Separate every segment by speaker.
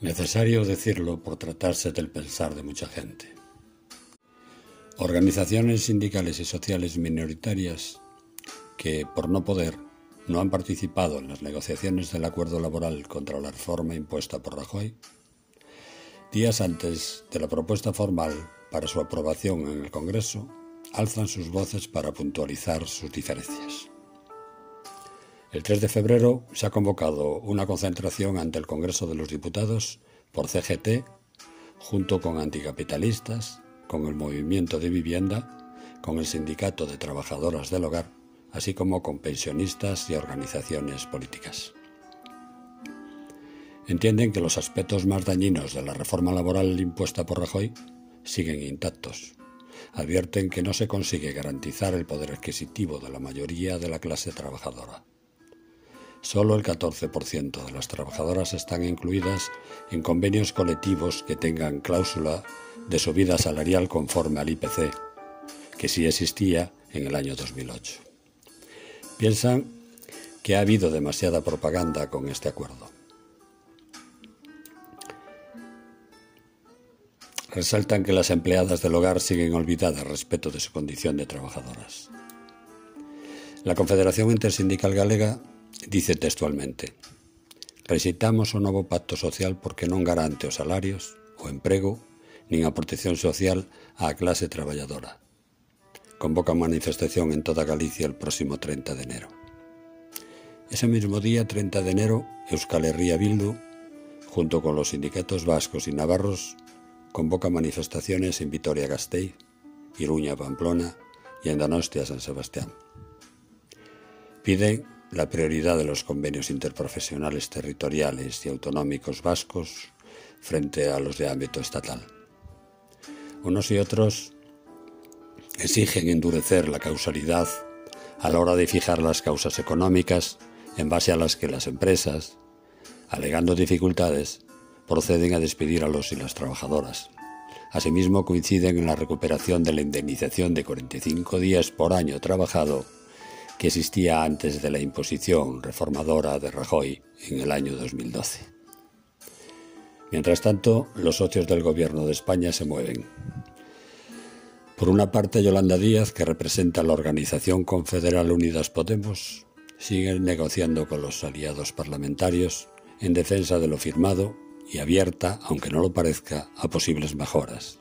Speaker 1: Necesario decirlo por tratarse del pensar de mucha gente. Organizaciones sindicales y sociales minoritarias que, por no poder, no han participado en las negociaciones del acuerdo laboral contra la reforma impuesta por Rajoy, días antes de la propuesta formal para su aprobación en el Congreso, alzan sus voces para puntualizar sus diferencias. El 3 de febrero se ha convocado una concentración ante el Congreso de los Diputados por CGT, junto con anticapitalistas, con el movimiento de vivienda, con el Sindicato de Trabajadoras del Hogar, así como con pensionistas y organizaciones políticas. Entienden que los aspectos más dañinos de la reforma laboral impuesta por Rajoy siguen intactos. Advierten que no se consigue garantizar el poder adquisitivo de la mayoría de la clase trabajadora. Solo el 14% de las trabajadoras están incluidas en convenios colectivos que tengan cláusula de subida salarial conforme al IPC, que sí existía en el año 2008. Piensan que ha habido demasiada propaganda con este acuerdo. Resaltan que las empleadas del hogar siguen olvidadas respecto de su condición de trabajadoras. La Confederación Intersindical Galega Dice textualmente, Rexeitamos o novo pacto social porque non garante os salarios, o emprego, nin a protección social á clase traballadora. Convoca manifestación en toda Galicia el próximo 30 de enero. Ese mismo día, 30 de enero, Euskal Herria Bildu, junto con los sindicatos vascos y navarros, convoca manifestaciones en Vitoria-Gasteiz, Iruña-Pamplona y en Donostia-San Sebastián. Pide la prioridad de los convenios interprofesionales territoriales y autonómicos vascos frente a los de ámbito estatal. Unos y otros exigen endurecer la causalidad a la hora de fijar las causas económicas en base a las que las empresas, alegando dificultades, proceden a despedir a los y las trabajadoras. Asimismo, coinciden en la recuperación de la indemnización de 45 días por año trabajado que existía antes de la imposición reformadora de Rajoy en el año 2012. Mientras tanto, los socios del Gobierno de España se mueven. Por una parte, Yolanda Díaz, que representa la organización confederal Unidas Podemos, sigue negociando con los aliados parlamentarios en defensa de lo firmado y abierta, aunque no lo parezca, a posibles mejoras.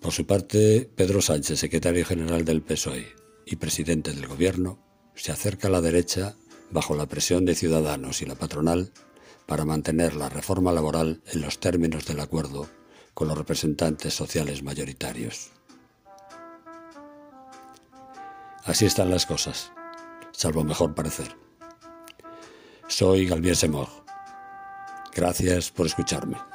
Speaker 1: Por su parte, Pedro Sánchez, secretario general del PSOE y presidente del Gobierno, se acerca a la derecha bajo la presión de Ciudadanos y la patronal para mantener la reforma laboral en los términos del acuerdo con los representantes sociales mayoritarios. Así están las cosas, salvo mejor parecer. Soy Galvier Semor. Gracias por escucharme.